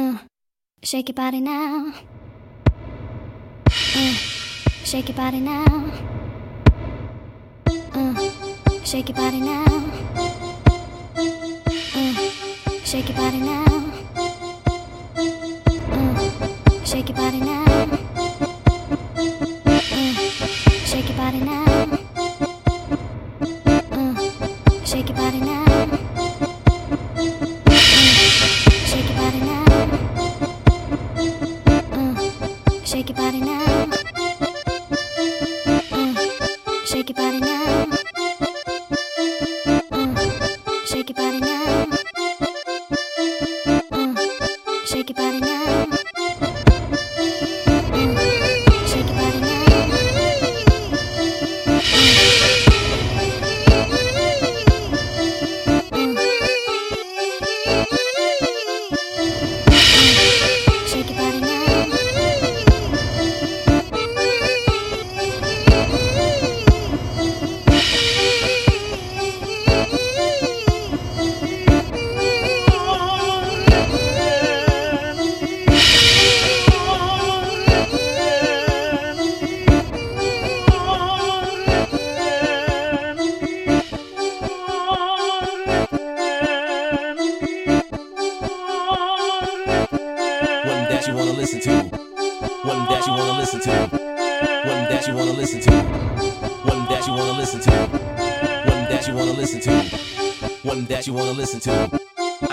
Uh, shake your body now. Uh, shake your body now. Uh, shake your body now. Shake your body now. Shake your body now. Shake your body now. Listen to. One that you wanna listen to. One that you wanna listen to. One that you wanna listen to. One that you wanna listen to.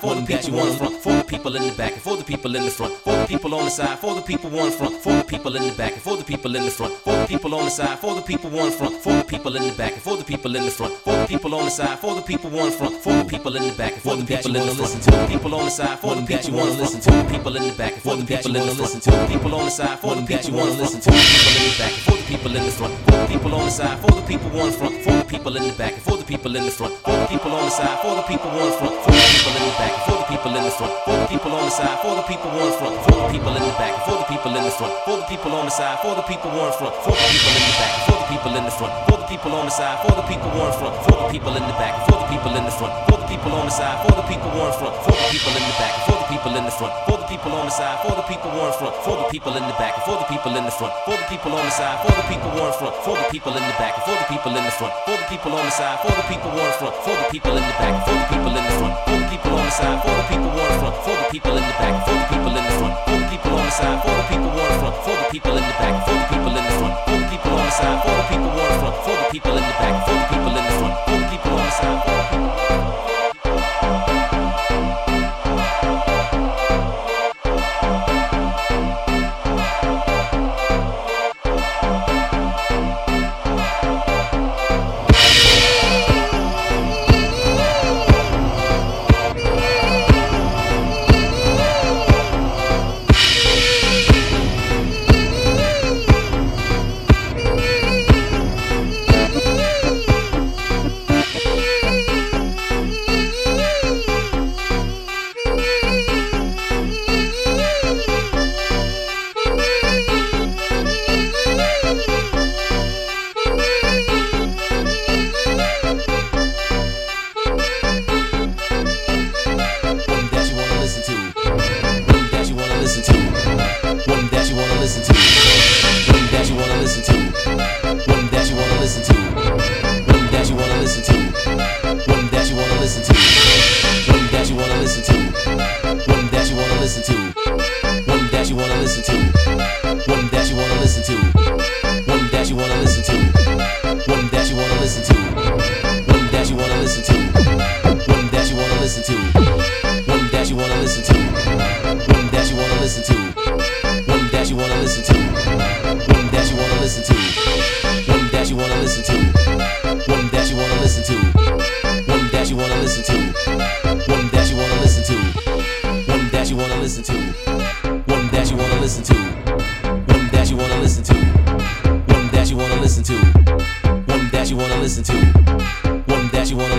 For the people on the front, for the people in the back, and for the people in the front, for the people on the side, for the people on front, for the people in the back, and for the people in the front, for the people on the side, for the people on front, for the people in the back, and for the people in the front, for the people on the side, for the people on front, for the people in the back, and for the people in the front, for the people on the side, for the people on listen to, people in the back, and for the people in the listen to, people on the side, for the people on listen to, people in the back, and for the people in the front, for the people on the side, for the people on front, for the people in the back, and for the people in the front, for the people on the side, for the people on front, for the people in the back, back foot people in the front, for the people on the side, for the people on front, for the people in the back, for the people in the front, for the people on the side, for the people on front, for the people in the back, for the people in the front, for the people on the side, for the people on front, for the people in the back, for the people in the front, for the people on the side, for the people on front, for the people in the back, for the people in the front, for the people on the side, for the people on front, for the people in the back, for the people in the front, for the people on the side, for the people on front, for the people in the back, for the people in the front, for the people on the side, for the people on front, for the people in the back, for the people in the front, for the people on the side, for the people on front, for the people in the back, for the people in the front, for the people on the side, for the people on front, for the people in the back, for the people in the front, for the people on the side, for the people on front, for the people in the back, for the people in the front, for the people on the side, for the people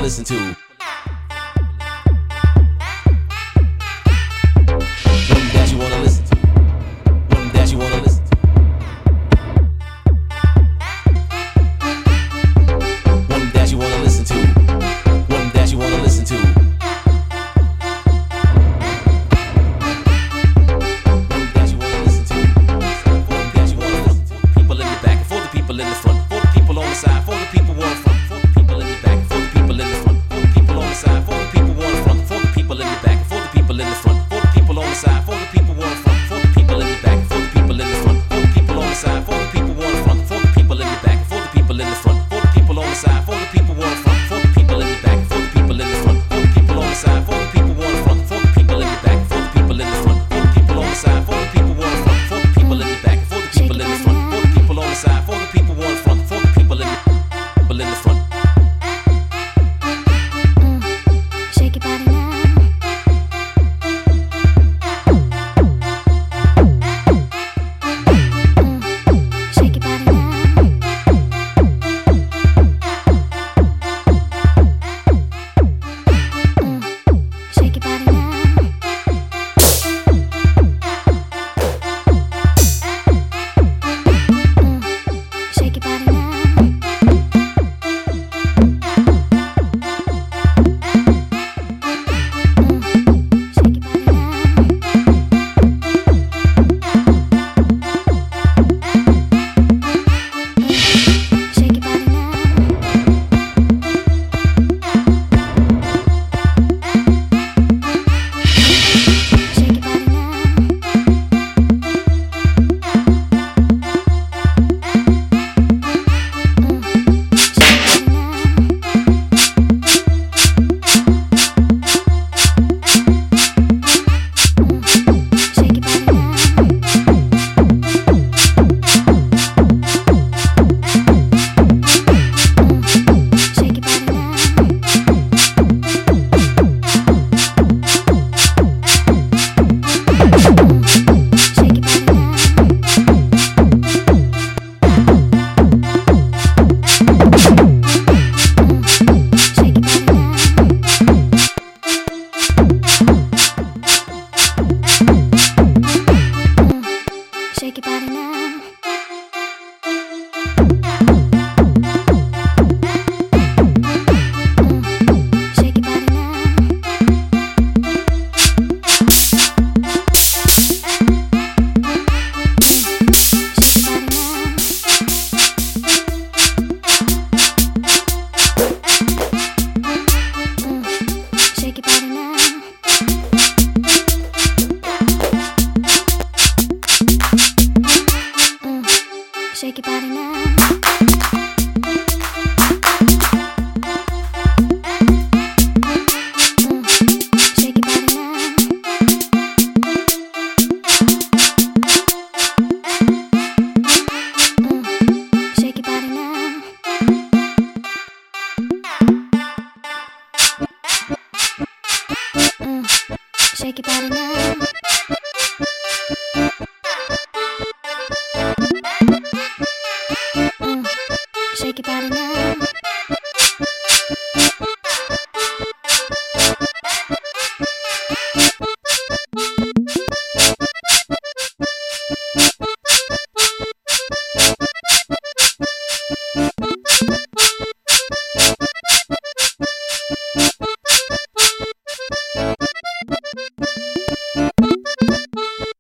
listen to. On Shake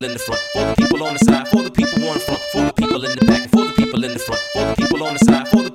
In the front, for the people on the side, for the people on the front, for the people in the back, for the people in the front, for the people on the side, for the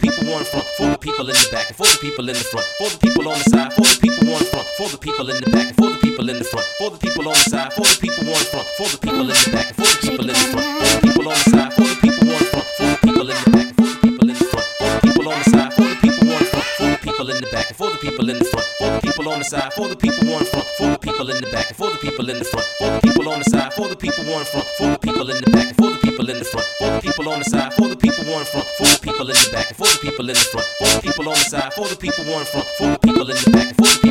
front, for the people in the back, for the people in the front, for the people on the side, for the people on the front, for the people in the back, for the people in the front, for the people on the side, for the people on the front, for the people in the back, for the people in the front, for the people on the side, for the people on the front, for the people in the back, for the people in the front, for the people on the side, for the people on the front, for the people in the back, for the people in the front, for the people on the side, for the people on the front, for the people in the back, for the people in the front, for the people on the side, for the people on the front, for the people in the back, for the people in the front, for the people on the side, for the people on the front, for the people in the back, for the people in the front, for the people on the side, for the people on the front, for the people in the back, for the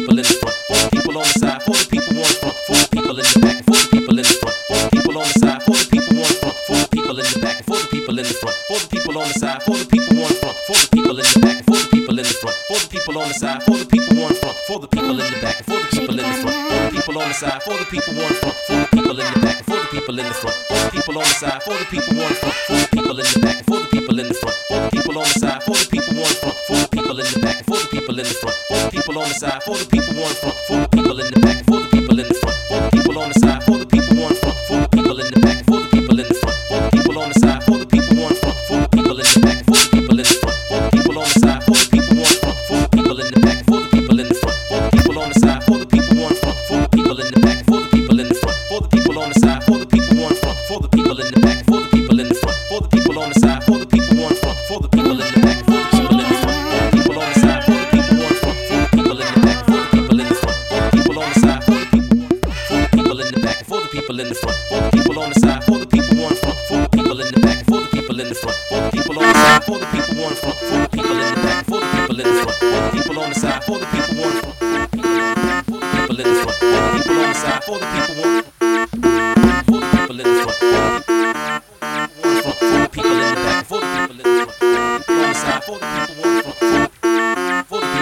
side, for the people on the front, for the people in the back, for the people in the front, for the people on the side, for the people on the front, for the people in the back, for the people in the front, for the people on the side, for the people on the front, for the people in the back, for the people in the front, for the people on the side, for the people on the front, for the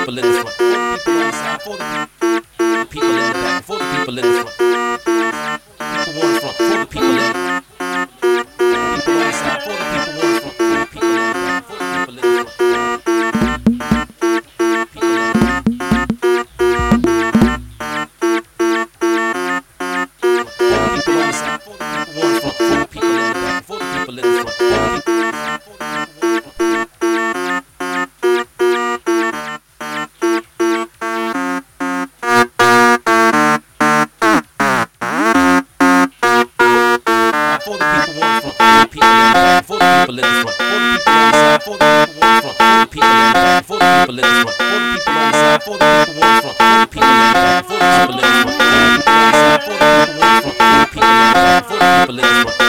people in this one. For the people in the one. For the people in the back. For the people in this one. for the people on the front, for the people in the back, for the people in the front, for the people on the side, for the people on the front, for the people in the back, for the people in the front, for the people on the side, for the people on the front, for the people in the back, for the people in the front.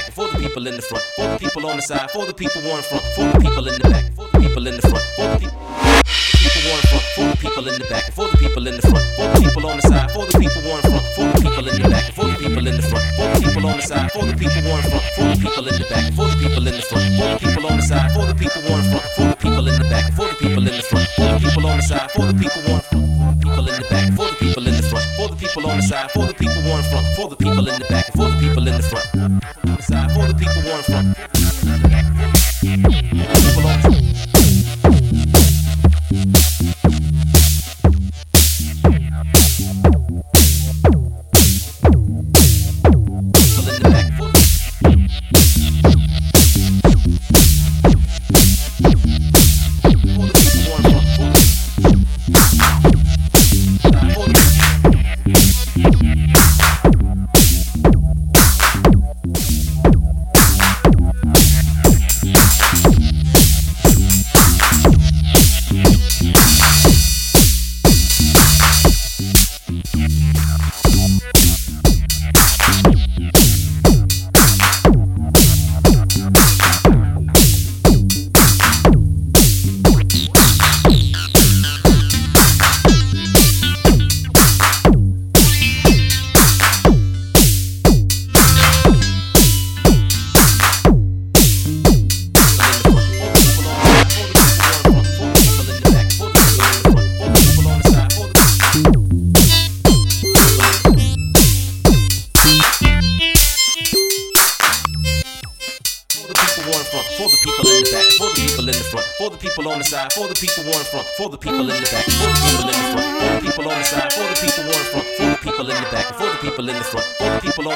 Back, for the people in the front, for the people on the side, for the people on the front, for the people in the back, for the people in the front, for the people people on front, for the people in the back, for the people in the front, for the people on the side, for the people on front, for the people in the back, for the people in the front, for the people on the side, for the people on front, for the people in the back, for the people in the front, for the people on the side, for the people on front, for the people in the back, for the people in the front, for the people on the side, for the people on front, people in the back,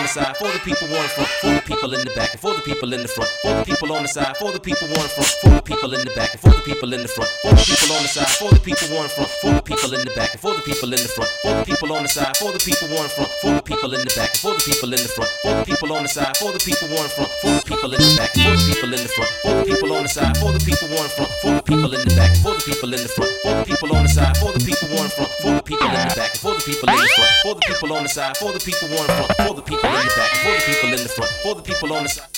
side, for the people front, for the people in the back, for the people in the front, for the people on the side, for the people on the front, for the people in the back, for the people in the front, for the people on the side, for the people on the front, for the people in the back, for the people in the front, for the people on the side, for the people on the front, for the people in the back, for the people in the front, for the people on the side, for the people on the front, for the people in the back, for the people in the front, for the people on the side, for the people on the front, for the people in the back, for the people in the front, for the people on the side, for the people on the front, for the people in the back, for the people in the front, for the people on the side, for the people on the front, for the people in the back, for the people in the front, for the people on the side.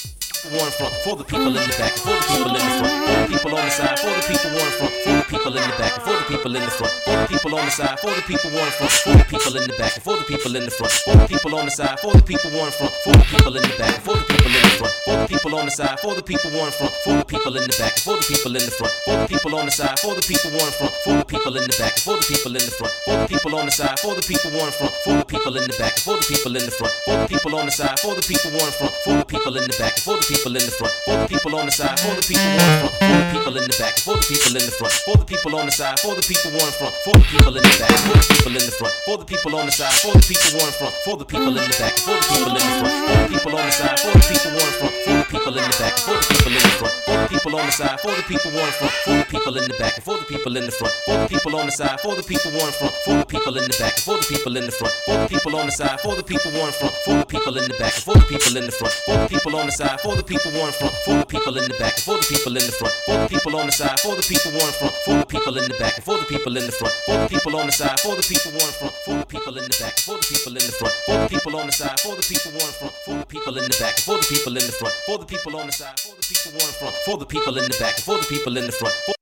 One front for the people in the back, for the people in the front, for the people on the side, for the people one front, for the people in the back, people in the front, for the people on the side, for the people one front, for the people in the back, for the people in the front, for the people on the side, for the people one front, for the people in the back, for the people in the front, for the people on the side, for the people who in front, for the people in the back, for the people in the front, for the people on the side, for the people who in front, for the people in the back, for the people in the front, for the people on the side, for the people who in front, for the people in the back, for the people in the front, for the people on the side, for the people who in front, for the people in the back, for the people in the front, for the people on the side, for the people who in front, for the people in the back, for the people in the front, for the people on the side, for the people who in front, for the people in the back, for the people in the front, for the people on the side, for the people who in front, for the people in the back, for the people in the front, for the people on the side, for the people who in front, for the people in the back, for the people in the front, for the people on the side, for the people who in front, for the people in the back, for the people in the front, for the people on the side, for the people who in front, for the people in the back, for the people in the front, for the people on the side, for the people who in front, for the people in the back, for the people in the front, for the people on the side, for the people who in front, for the people in the back, for the people in the front, for the people on the side, for the people who in front, for the people in the back, for the people in the front, for the people on the side, for the people who in front, for the people in the back, for the people in the front, for the people on the side, for the people who in front, for the people in the back, for the people in the front, for the people on the side, for the people who in front, for the people in the back, for the people in the front.